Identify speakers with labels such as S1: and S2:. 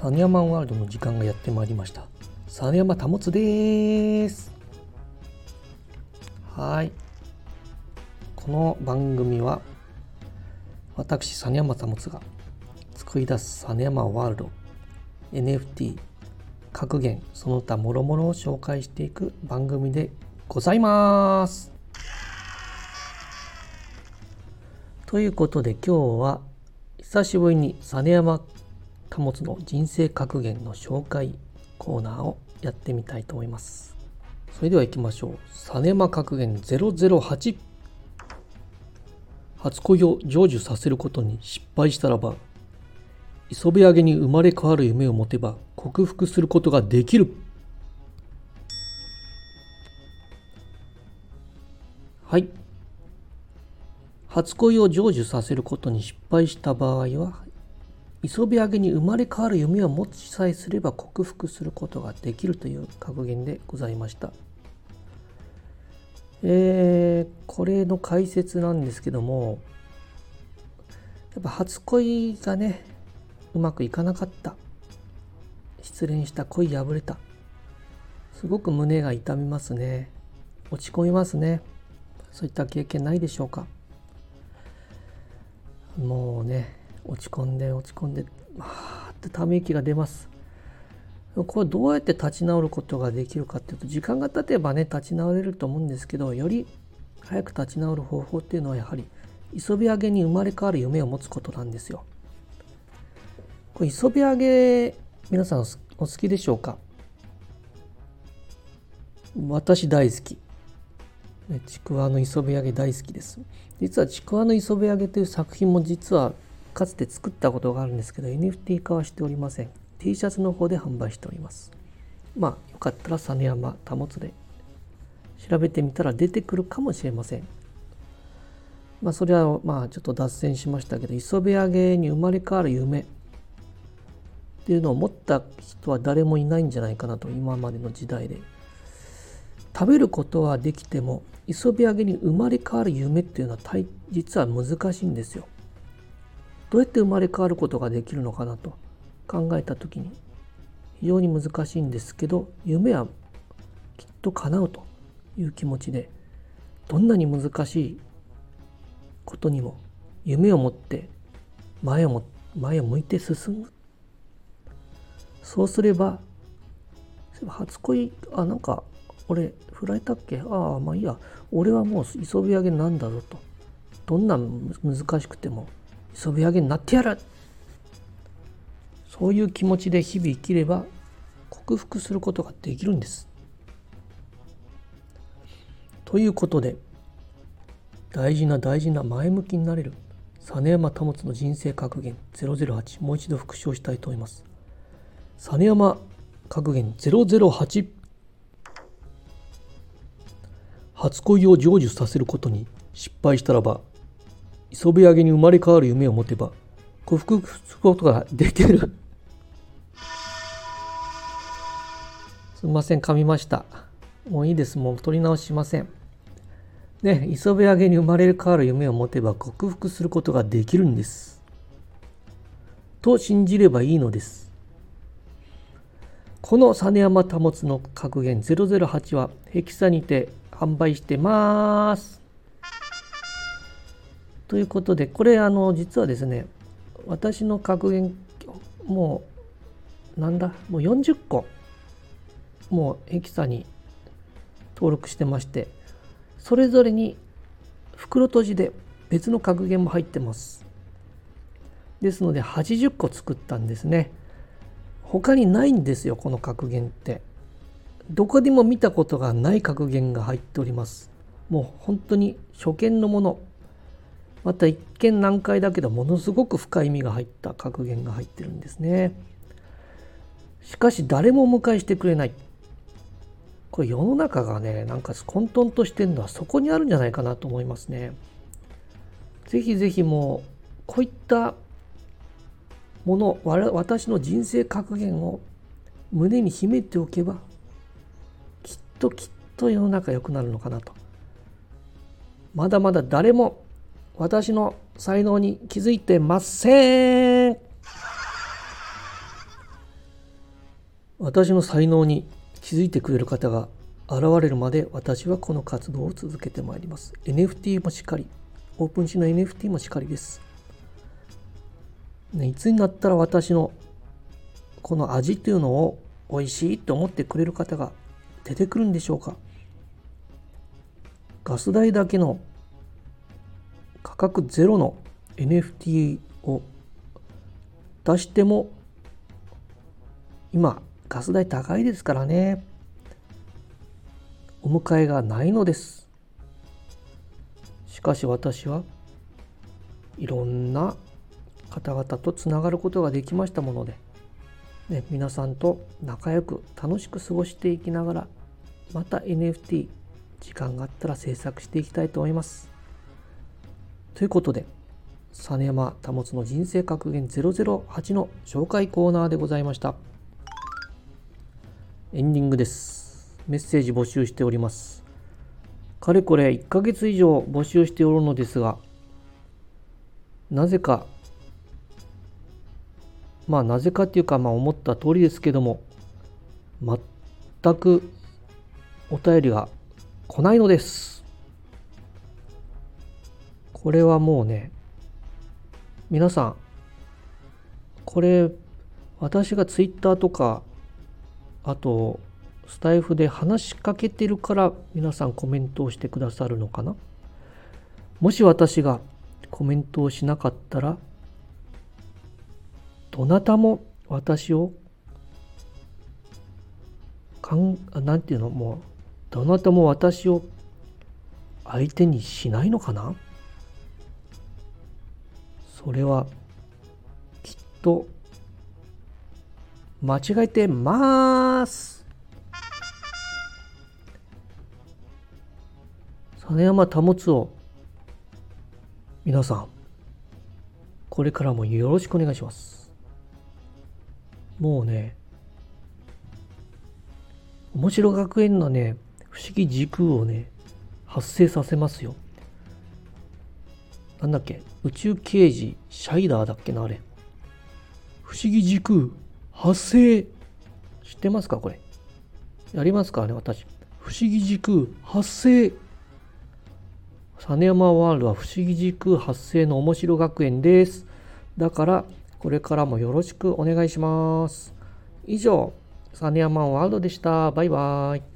S1: サネヤマンワールドの時間がやってまいりました。サネヤマタモツです。はい。この番組は私サネヤマタモツが作り出すサネヤマワールド NFT 格言その他もろもろを紹介していく番組でございます。ということで今日は久しぶりに実山貨物の人生格言の紹介コーナーをやってみたいと思います。それでは行きましょう。実山格言008初恋を成就させることに失敗したらば磯辺揚げに生まれ変わる夢を持てば克服することができる。はい。初恋を成就させることに失敗した場合は磯辺揚げに生まれ変わる夢を持ちさえすれば克服することができるという格言でございました。えー、これの解説なんですけどもやっぱ初恋がねうまくいかなかった。失恋した恋破れた。すごく胸が痛みますね。落ち込みますね。そういった経験ないでしょうか。もうね落ち込んで落ち込んではーってため息が出ますこれどうやって立ち直ることができるかっていうと時間が経てばね立ち直れると思うんですけどより早く立ち直る方法っていうのはやはり磯辺揚げに生まれ変わる夢を持つことなんですよ。これ磯辺揚げ皆さんお好きでしょうか？私大好き。ちくわの磯辺揚げ大好きです。実はちくわの磯辺揚げという作品も実はかつて作ったことがあるんですけど NFT 化はしておりません。T シャツの方で販売しております。まあよかったら実山保で調べてみたら出てくるかもしれません。まあそれはまあちょっと脱線しましたけど磯辺揚げに生まれ変わる夢っていうのを持った人は誰もいないんじゃないかなと今までの時代で。食べることはできても磯辺揚げに生まれ変わる夢っていうのは実は難しいんですよ。どうやって生まれ変わることができるのかなと考えた時に非常に難しいんですけど夢はきっと叶うという気持ちでどんなに難しいことにも夢を持って前をも前を向いて進む。そうすれば初恋あなんか俺振られたっけ？ああまあいいや。俺はもう磯辺揚げなんだぞと。どんな難しくても磯辺揚げになってやるそういう気持ちで日々生きれば克服することができるんです。ということで大事な大事な前向きになれる実山保の人生格言008もう一度復唱したいと思います。実山格言008初恋を成就させることに失敗したらば磯辺揚げに生まれ変わる夢を持てば克服することができる。すみません噛みました。もういいです。もう取り直しません。ね磯辺揚げに生まれ変わる夢を持てば克服することができるんです。と信じればいいのです。この実山保の格言008はヘキサにて販売してます。ということでこれあの実はですね私の格言もうなんだもう40個もうエキサに登録してましてそれぞれに袋閉じで別の格言も入ってます。ですので80個作ったんですね。他にないんですよこの格言って。どこでも見たことがない格言が入っております。もう本当に初見のもの。また一見難解だけどものすごく深い意味が入った格言が入ってるんですね。しかし誰もお迎えしてくれない。これ世の中がねなんか混沌としてるのはそこにあるんじゃないかなと思いますね。ぜひぜひもうこういったもの私の人生格言を胸に秘めておけばきっときっと世の中良くなるのかなと。まだまだ誰も私の才能に気づいてません。私の才能に気づいてくれる方が現れるまで私はこの活動を続けてまいります。NFT もしっかり。オープンシーの NFT もしっかりです、ね、いつになったら私のこの味というのを美味しいと思ってくれる方が出てくるんでしょうか。ガス代だけの価格ゼロの NFT を出しても今ガス代高いですからねお迎えがないのですしかし私はいろんな方々とつながることができましたもので、ね、皆さんと仲良く楽しく過ごしていきながらまた NFT 時間があったら制作していきたいと思います。ということで実山保の人生格言008の紹介コーナーでございました。エンディングです。メッセージ募集しております。かれこれ1ヶ月以上募集しておるのですが、なぜか、まあなぜかっていうか、まあ思った通りですけども、全くお便りが来ないのです。これはもうね、皆さん、これ、私がツイッターとかあとスタイフで話しかけてるから皆さんコメントをしてくださるのかな？もし私がコメントをしなかったらどなたも私をかんなんていうの？もうどなたも私を相手にしないのかな？それはきっと間違えてます。実山保つを皆さんこれからもよろしくお願いします。もうね面白学園のね不思議時空をね発生させますよ。なんだっけ？宇宙刑事シャイダーだっけなあれ。不思議時空発生。知ってますかこれ？やりますかね私。不思議時空発生。実山ワールドは不思議時空発生の面白学園です。だからこれからもよろしくお願いします。以上実山ワールドでした。バイバイ。